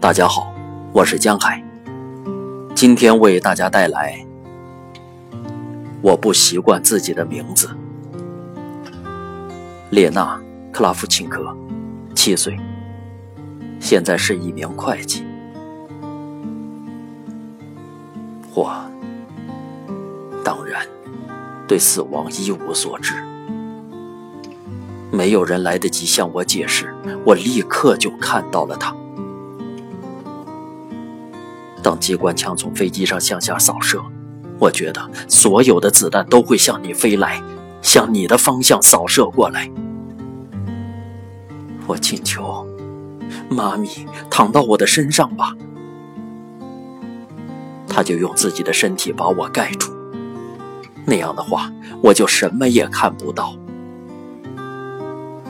大家好，我是江海。今天为大家带来我不习惯自己的名字。列娜·克拉夫琴科，七岁，现在是一名会计。我当然对死亡一无所知，没有人来得及向我解释，我立刻就看到了他。当机关枪从飞机上向下扫射，我觉得所有的子弹都会向你飞来，向你的方向扫射过来。我请求，妈咪躺到我的身上吧。他就用自己的身体把我盖住，那样的话，我就什么也看不到，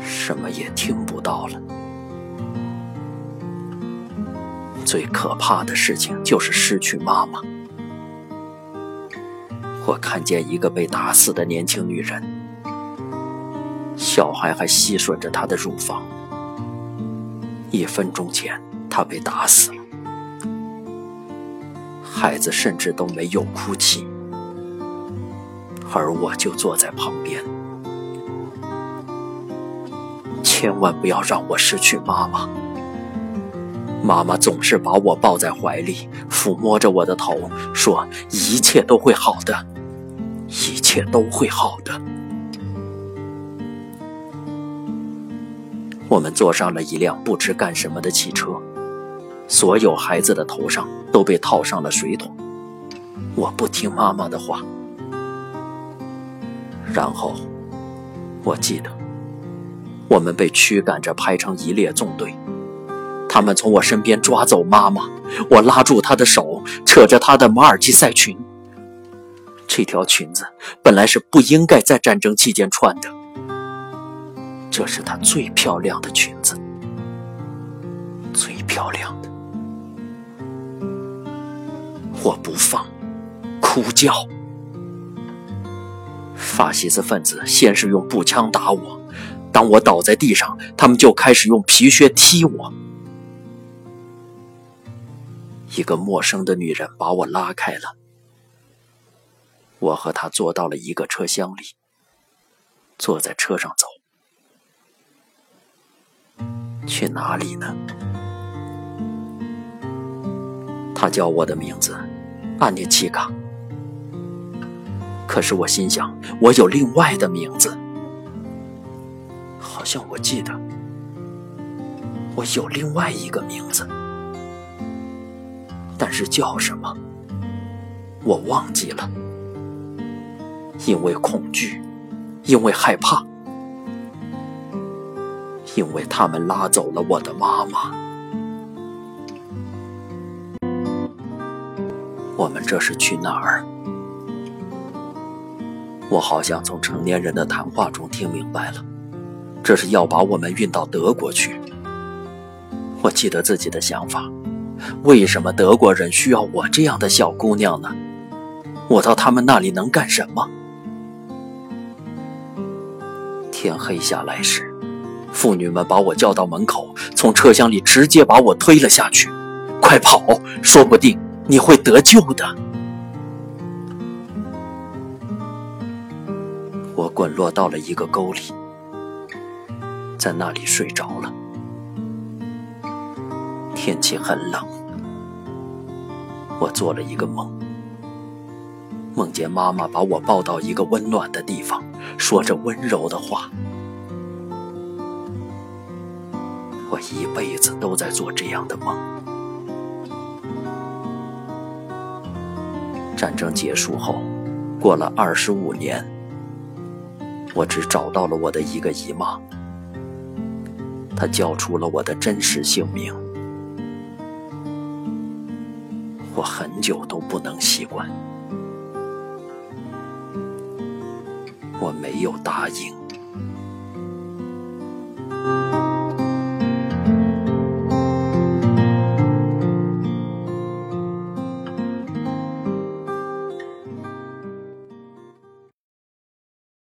什么也听不到了。最可怕的事情就是失去妈妈。我看见一个被打死的年轻女人，小孩还吸吮着她的乳房。一分钟前，她被打死了。孩子甚至都没有哭泣，而我就坐在旁边。千万不要让我失去妈妈。妈妈总是把我抱在怀里，抚摸着我的头，说：“一切都会好的，一切都会好的。”我们坐上了一辆不知干什么的汽车，所有孩子的头上都被套上了水桶。我不听妈妈的话，然后我记得，我们被驱赶着排成一列纵队。他们从我身边抓走妈妈，我拉住她的手，扯着她的马尔济塞裙。这条裙子本来是不应该在战争期间穿的，这是她最漂亮的裙子，最漂亮的。我不放，哭叫。法西斯分子先是用步枪打我，当我倒在地上，他们就开始用皮靴踢我。一个陌生的女人把我拉开了，我和她坐到了一个车厢里，坐在车上走，去哪里呢？他叫我的名字，安妮奇卡。可是我心想，我有另外的名字，好像我记得，我有另外一个名字。但是叫什么，我忘记了。因为恐惧，因为害怕，因为他们拉走了我的妈妈。我们这是去哪儿？我好像从成年人的谈话中听明白了，这是要把我们运到德国去。我记得自己的想法。为什么德国人需要我这样的小姑娘呢？我到他们那里能干什么？天黑下来时，妇女们把我叫到门口，从车厢里直接把我推了下去。快跑，说不定你会得救的。我滚落到了一个沟里，在那里睡着了。天气很冷，我做了一个梦，梦见妈妈把我抱到一个温暖的地方，说着温柔的话。我一辈子都在做这样的梦。战争结束后，过了二十五年，我只找到了我的一个姨妈，她叫出了我的真实姓名。我很久都不能习惯，我没有答应。